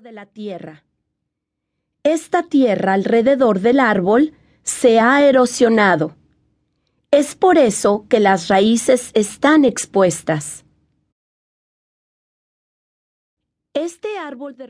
de la tierra. Esta tierra alrededor del árbol se ha erosionado. Es por eso que las raíces están expuestas. Este árbol de